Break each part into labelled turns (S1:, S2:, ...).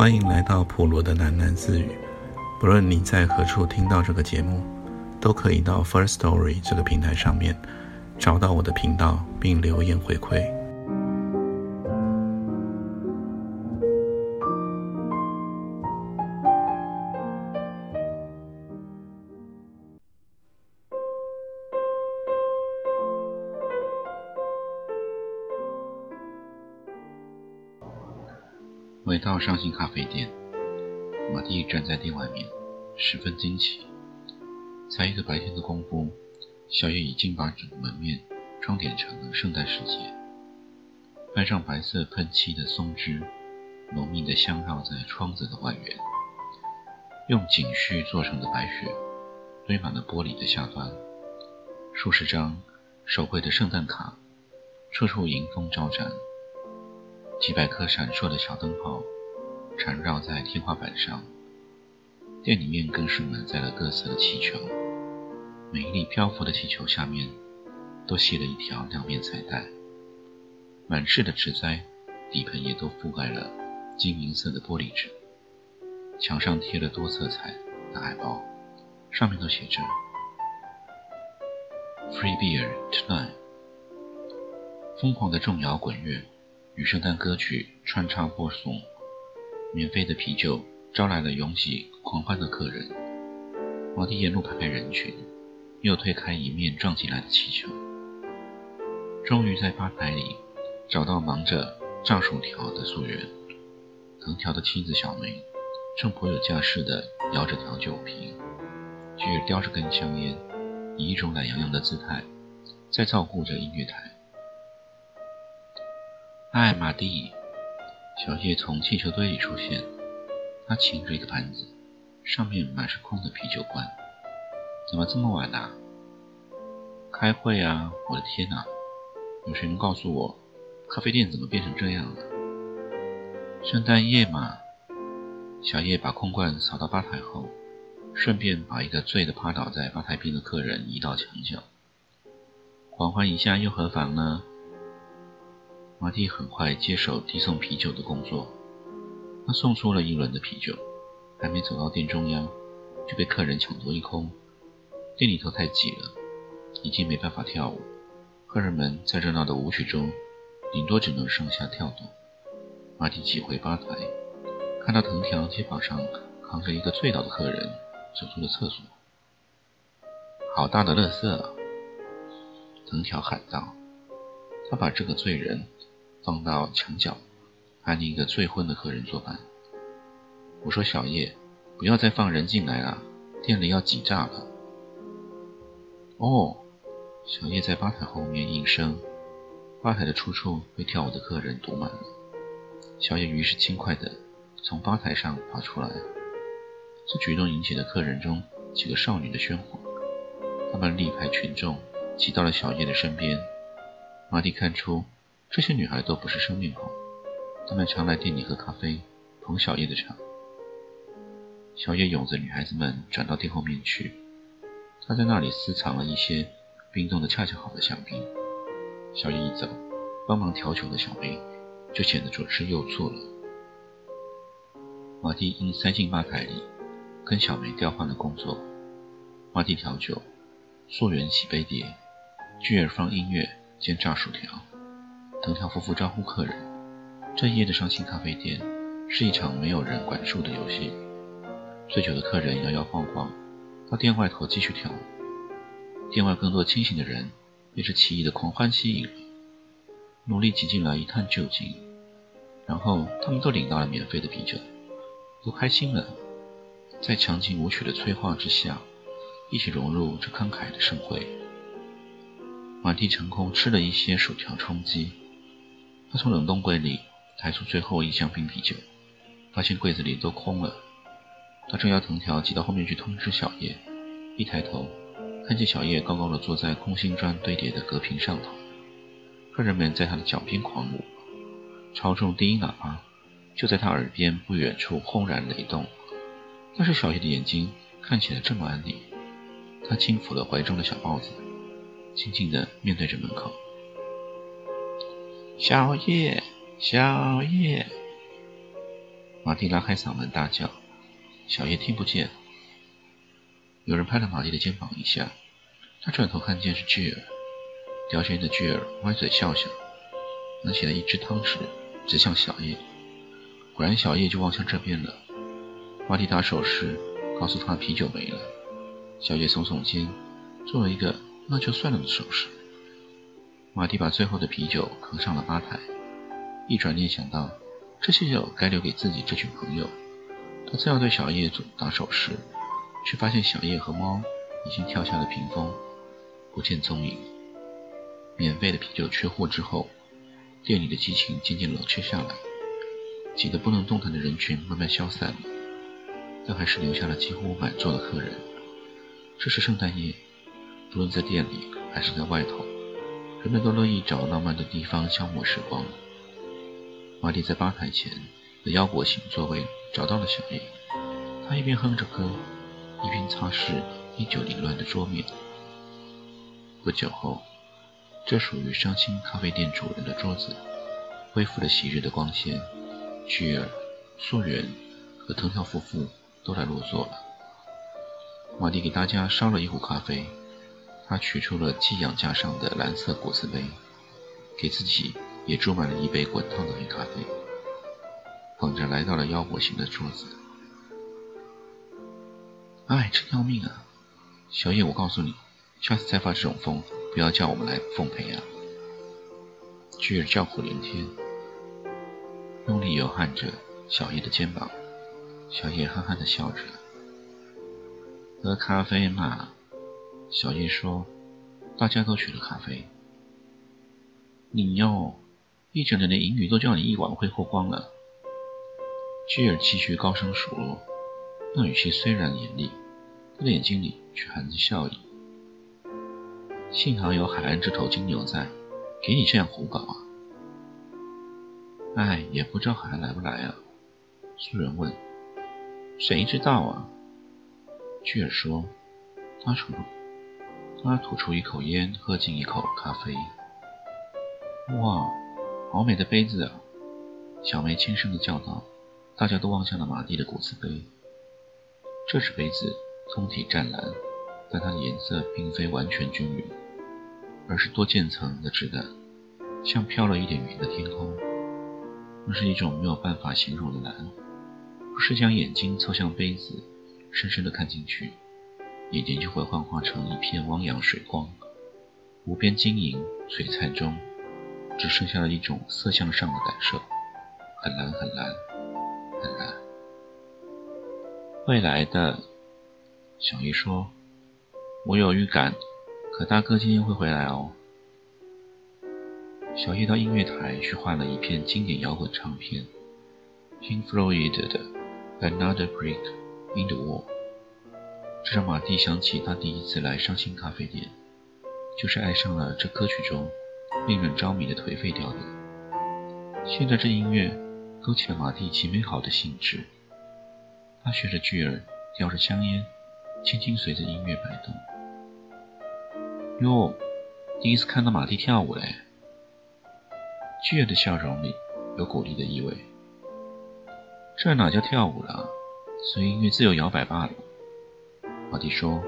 S1: 欢迎来到普罗的喃喃自语。不论你在何处听到这个节目，都可以到 First Story 这个平台上面找到我的频道，并留言回馈。回到上星咖啡店，马蒂站在店外面，十分惊奇。才一个白天的功夫，小叶已经把整个门面装点成了圣诞时节。搬上白色喷漆的松枝，浓密的香绕在窗子的外缘。用锦絮做成的白雪堆满了玻璃的下端。数十张手绘的圣诞卡，处处迎风招展。几百颗闪烁的小灯泡缠绕在天花板上，店里面更是满载了各色的气球，每一粒漂浮的气球下面都系了一条亮面彩带。满室的植栽底盆也都覆盖了金银色的玻璃纸，墙上贴了多色彩的海报，上面都写着 “Free Beer Tonight”，疯狂的重摇滚乐。与圣诞歌曲穿插播送，免费的啤酒招来了拥挤狂欢的客人。马蒂沿路排开人群，又推开一面撞进来的气球，终于在吧台里找到忙着炸薯条的素媛。藤条的妻子小梅正颇有架势地摇着调酒瓶，却叼着根香烟，以一种懒洋洋的姿态在照顾着音乐台。嗨，马蒂！小叶从气球堆里出现，他擎着一个盘子，上面满是空的啤酒罐。怎么这么晚啊？开会啊！我的天哪！有谁能告诉我，咖啡店怎么变成这样了？圣诞夜嘛！小叶把空罐扫到吧台后，顺便把一个醉得趴倒在吧台边的客人移到墙角。狂欢一下又何妨呢？马蒂很快接手递送啤酒的工作，他送出了一轮的啤酒，还没走到店中央，就被客人抢夺一空。店里头太挤了，已经没办法跳舞。客人们在热闹的舞曲中，顶多只能上下跳动。马蒂挤回吧台，看到藤条肩膀上扛着一个醉倒的客人，走出了厕所。好大的乐色！啊！藤条喊道。他把这个醉人。放到墙角，还另一个醉昏的客人作伴。我说：“小叶，不要再放人进来了，店里要挤炸了。”哦，小叶在吧台后面应声，吧台的处处被跳舞的客人堵满了。小叶于是轻快地从吧台上爬出来。这举动引起了客人中几个少女的喧哗，他们力排群众挤到了小叶的身边。马蒂看出。这些女孩都不是生面孔，她们常来店里喝咖啡，捧小叶的场。小叶拥着女孩子们转到店后面去，他在那里私藏了一些冰冻的恰恰好的香槟。小叶一走，帮忙调酒的小梅就显得左吃右绌了。马蒂因塞进吧台里，跟小梅调换了工作。马蒂调酒，素媛洗杯碟，巨儿放音乐兼炸薯条。藤条夫妇招呼客人。这一夜的伤心咖啡店是一场没有人管束的游戏。醉酒的客人摇摇晃晃到店外头继续跳舞。店外更多清醒的人被这奇异的狂欢吸引了，努力挤进来一探究竟。然后他们都领到了免费的啤酒，都开心了，在强劲舞曲的催化之下，一起融入这慷慨的盛会。马蒂成功吃了一些薯条充饥。他从冷冻柜里抬出最后一箱冰啤酒，发现柜子里都空了。他正要藤条挤到后面去通知小叶，一抬头，看见小叶高高的坐在空心砖堆叠的隔屏上头，客人们在他的脚边狂舞，超重低音喇叭就在他耳边不远处轰然雷动。但是小叶的眼睛看起来这么安宁，他轻抚了怀中的小豹子，静静地面对着门口。小叶，小叶，马蒂拉开嗓门大叫，小叶听不见。有人拍了马蒂的肩膀一下，他转头看见是巨尔，叼着烟的巨尔歪嘴笑笑，拿起了一只汤匙指向小叶。果然，小叶就望向这边了。马蒂打手势，告诉他啤酒没了。小叶耸耸肩，做了一个那就算了的手势。马蒂把最后的啤酒扛上了吧台，一转念想到这些酒该留给自己这群朋友，他正要对小叶做打手势，却发现小叶和猫已经跳下了屏风，不见踪影。免费的啤酒缺货之后，店里的激情渐渐冷却下来，挤得不能动弹的人群慢慢消散了，但还是留下了几乎满座的客人。这是圣诞夜，不论在店里还是在外头，人们都乐意找浪漫的地方消磨时光。玛丽在吧台前的腰果型座位找到了小叶，他一边哼着歌，一边擦拭依旧凌乱的桌面。不久后，这属于伤心咖啡店主人的桌子恢复了昔日的光鲜，菊儿、素媛和藤条夫妇都来落座了。马蒂给大家烧了一壶咖啡，他取出了寄养架上的蓝色果子杯，给自己也注满了一杯滚烫的黑咖啡，捧着来到了腰果型的桌子。哎，真要命啊！小叶，我告诉你，下次再发这种疯，不要叫我们来奉陪啊！巨儿叫苦连天，用力摇撼着小叶的肩膀，小叶憨憨地笑着。喝咖啡嘛，小叶说：“大家都取了咖啡。”你哟，一整年的银语都叫你一晚会喝光了。居尔继续高声数落，那语气虽然严厉，他的眼睛里却含着笑意。幸好有海岸这头金牛在，给你这样胡搞啊！哎，也不知道海岸来不来啊？素人问。谁知道啊？巨尔说：“他吐，他吐出一口烟，喝进一口咖啡。哇，好美的杯子啊！”小梅轻声的叫道。大家都望向了马蒂的骨瓷杯。这只杯子通体湛蓝，但它的颜色并非完全均匀，而是多渐层的质感，像飘了一点云的天空。那是一种没有办法形容的蓝，不是将眼睛凑向杯子。深深的看进去，眼睛就会幻化成一片汪洋水光，无边晶莹璀璨中，只剩下了一种色相上的感受，很蓝很蓝很蓝。未来的，小姨说：“我有预感，可大哥今天会回来哦。”小叶到音乐台去换了一片经典摇滚唱片，Pink Floyd 的《Another Brick》。In the wall，这让马蒂想起他第一次来伤心咖啡店，就是爱上了这歌曲中令人着迷的颓废调调。现在这音乐勾起了马蒂极美好的兴致，他学着巨儿叼着香烟，轻轻随着音乐摆动。哟，第一次看到马蒂跳舞嘞！巨儿的笑容里有鼓励的意味。这哪叫跳舞了？随音乐自由摇摆罢了，马蒂说。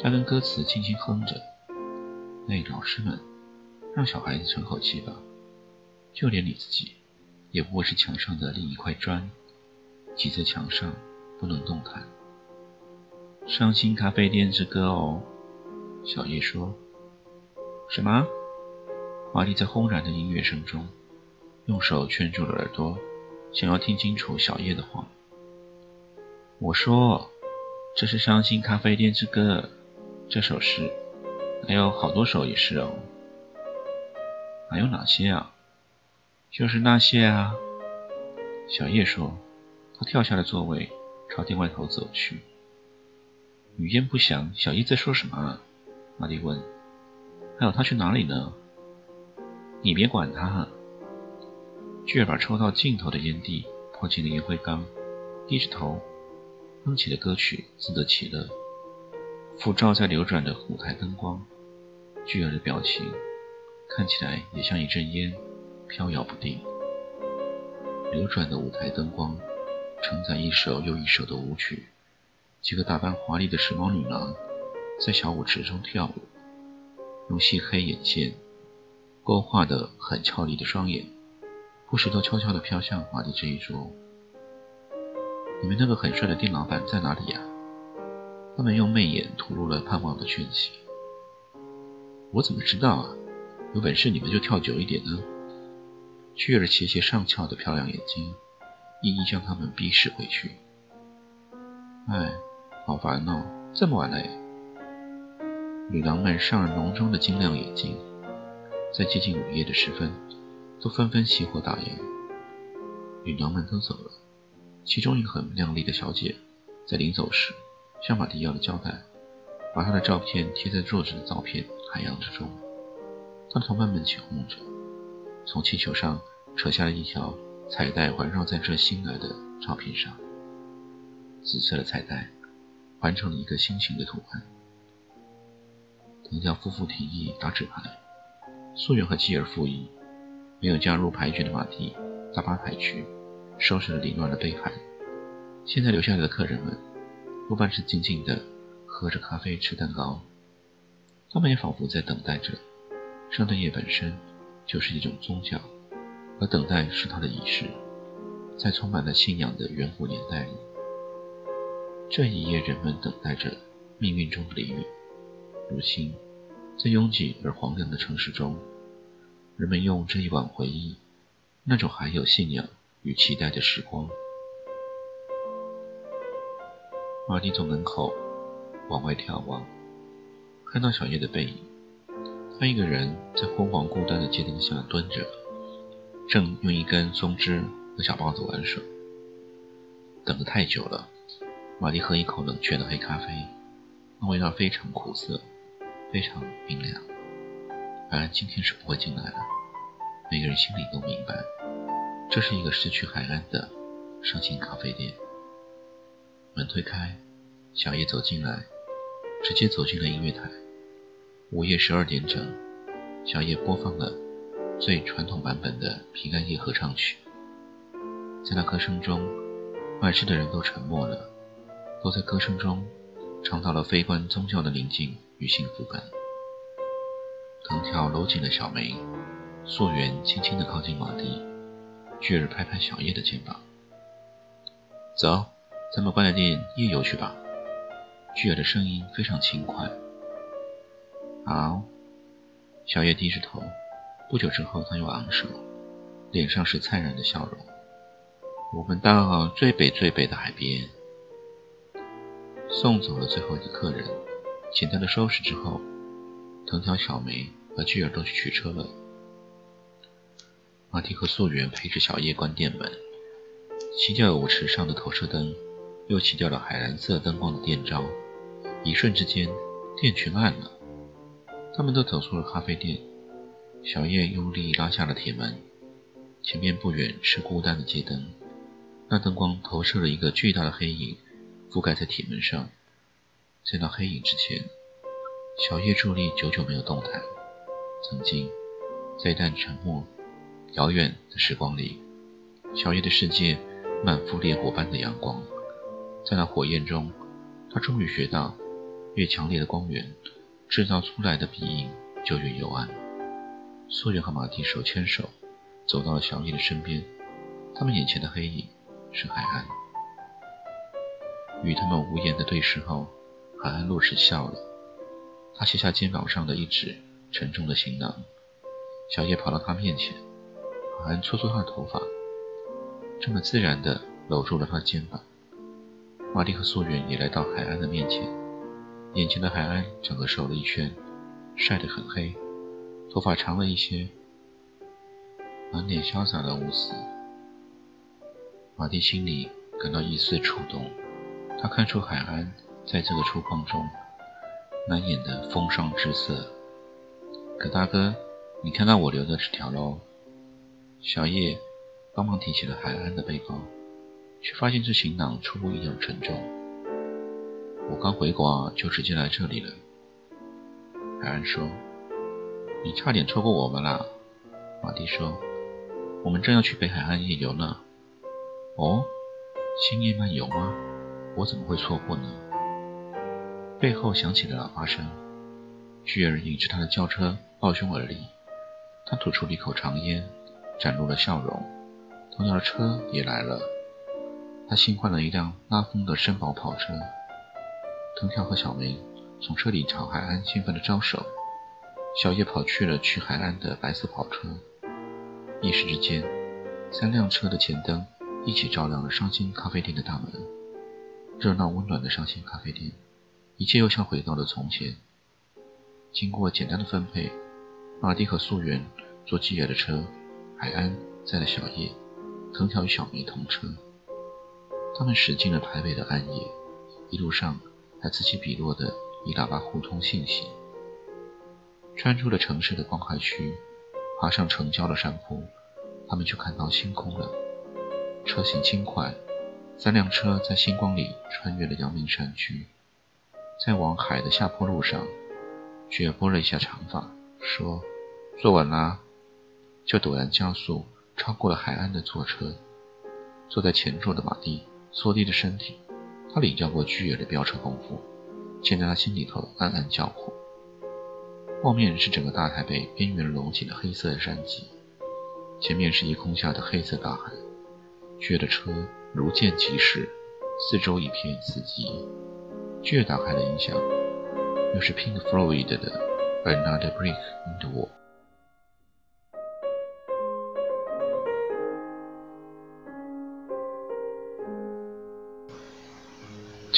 S1: 他跟歌词轻轻哼着。那，老师们，让小孩子喘口气吧。就连你自己，也不过是墙上的另一块砖，挤在墙上不能动弹。伤心咖啡店之歌哦，小叶说。什么？马蒂在轰然的音乐声中，用手圈住了耳朵，想要听清楚小叶的话。我说：“这是伤心咖啡店之歌，这首诗，还有好多首也是哦。还有哪些啊？就是那些啊。”小叶说。他跳下了座位，朝店外头走去。语焉不详，小叶在说什么？啊？玛丽问。还有他去哪里呢？你别管他。巨儿把抽到尽头的烟蒂泼进了烟灰缸，低着头。哼起的歌曲自得其乐，浮照在流转的舞台灯光，巨儿的表情看起来也像一阵烟，飘摇不定。流转的舞台灯光承载一首又一首的舞曲，几个打扮华丽的时髦女郎在小舞池中跳舞，用细黑眼线勾画的很俏丽的双眼，不时都悄悄地飘向华丽这一桌。你们那个很帅的店老板在哪里呀？他们用媚眼吐露了盼望的讯息。我怎么知道啊？有本事你们就跳久一点呢！雀儿斜斜上翘的漂亮眼睛，一一将他们逼视回去。哎，好烦哦！这么晚了。女郎们上了浓妆的晶亮眼睛，在接近午夜的时分，都纷纷熄火打烊。女郎们都走了，其中一个很靓丽的小姐，在临走时向马蒂要了胶带，把她的照片贴在桌子的照片海洋之中。她的同伴们起哄着，从气球上扯下了一条彩带，环绕在这新来的照片上。紫色的彩带环成了一个心形的图案。藤条夫妇提议打纸牌，素媛和基尔复议。没有加入牌局的马蒂打把牌局，收拾了凌乱的杯盘。现在留下来的客人们多半是静静的喝着咖啡、吃蛋糕，他们也仿佛在等待着。圣诞夜本身就是一种宗教，而等待是它的仪式。在充满了信仰的远古年代里，这一夜人们等待着命运中的离别。如今，在拥挤而荒凉的城市中，人们用这一晚回忆那种还有信仰与期待的时光。马蒂从门口往外眺望，看到小叶的背影。他一个人在昏黄孤单的街灯下蹲着，正用一根松枝和小包子玩耍。等得太久了，玛丽喝一口冷却的黑咖啡，那味道非常苦涩，非常冰凉。海安今天是不会进来的，每个人心里都明白，这是一个失去海岸的伤心咖啡店。门推开，小叶走进来，直接走进了音乐台。午夜十二点整，小叶播放了最传统版本的平安夜合唱曲。在那歌声中，满室的人都沉默了，都在歌声中尝到了非关宗教的宁静与幸福感。藤条搂紧了小梅，素媛轻轻地靠近马蒂，巨儿拍拍小叶的肩膀：“走，咱们关了店夜游去吧。”巨儿的声音非常轻快。好，小叶低着头。不久之后，他又昂首，脸上是灿然的笑容。我们到最北最北的海边，送走了最后一个客人。简单的收拾之后，藤条、小梅和巨儿都去取车了。马蒂和素媛陪着小叶关店门，熄掉了舞池上的投射灯，又熄掉了海蓝色灯光的电招。一瞬之间，店全暗了。他们都走出了咖啡店，小叶用力拉下了铁门。前面不远是孤单的街灯，那灯光投射了一个巨大的黑影，覆盖在铁门上。在那黑影之前，小叶伫立，久久没有动弹。曾经，在一段沉默、遥远的时光里，小叶的世界满腹烈火般的阳光。在那火焰中，他终于学到，越强烈的光源。制造出来的鼻影就越幽暗。素月和马蒂手牵手走到了小叶的身边，他们眼前的黑影是海岸。与他们无言的对视后，海岸落时笑了。他卸下肩膀上的一只沉重的行囊，小叶跑到他面前，海安搓搓他的头发，这么自然地搂住了他的肩膀。马蒂和素媛也来到海岸的面前。眼前的海安整个瘦了一圈，晒得很黑，头发长了一些，满脸潇洒的无私。马蒂心里感到一丝触动，他看出海安在这个粗犷中难掩的风霜之色。可大哥，你看到我留的纸条喽？小叶帮忙提起了海安的背包，却发现这行囊出乎意料沉重。我刚回国就直接来这里了。海安说：“你差点错过我们啦。”马蒂说：“我们正要去北海岸夜游呢。”哦，星夜漫游吗？我怎么会错过呢？背后响起了喇叭声，巨人引着他的轿车抱胸而立。他吐出了一口长烟，展露了笑容。同样的车也来了，他新换了一辆拉风的绅宝跑车。藤条和小梅从车里朝海安兴奋地招手。小叶跑去了去海岸的白色跑车。一时之间，三辆车的前灯一起照亮了伤心咖啡店的大门。热闹温暖的伤心咖啡店，一切又像回到了从前。经过简单的分配，马蒂和素媛坐基野的车，海安载了小叶，藤条与小梅同车。他们驶进了台北的暗夜，一路上还此起彼落的以喇叭互通信息。穿出了城市的光海区，爬上城郊的山坡，他们就看到星空了。车行轻快，三辆车在星光里穿越了阳明山区，在往海的下坡路上，雪拨了一下长发，说：“坐稳啦！”就陡然加速，超过了海岸的坐车。坐在前座的马蒂缩低着身体，他领教过巨野的飙车功夫，现在他心里头暗暗叫苦。后面是整个大台北边缘隆起的黑色山脊，前面是一空下的黑色大海。巨野的车如箭疾驶，四周一片死寂。巨野打开了音响，又是 Pink Floyd 的《Another Brick in the Wall》。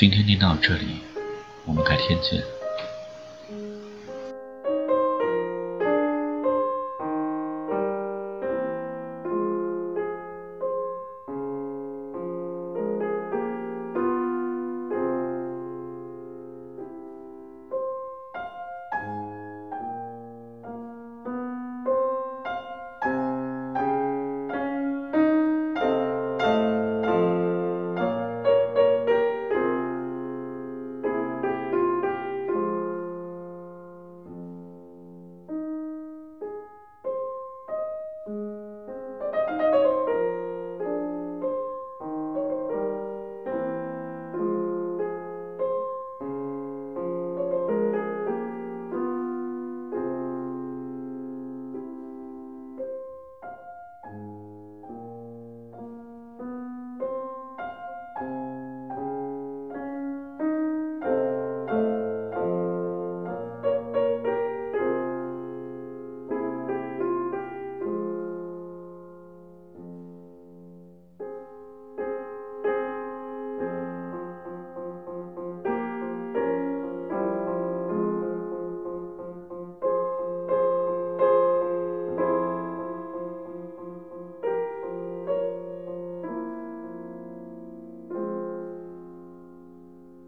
S1: 今天念到这里，我们改天见。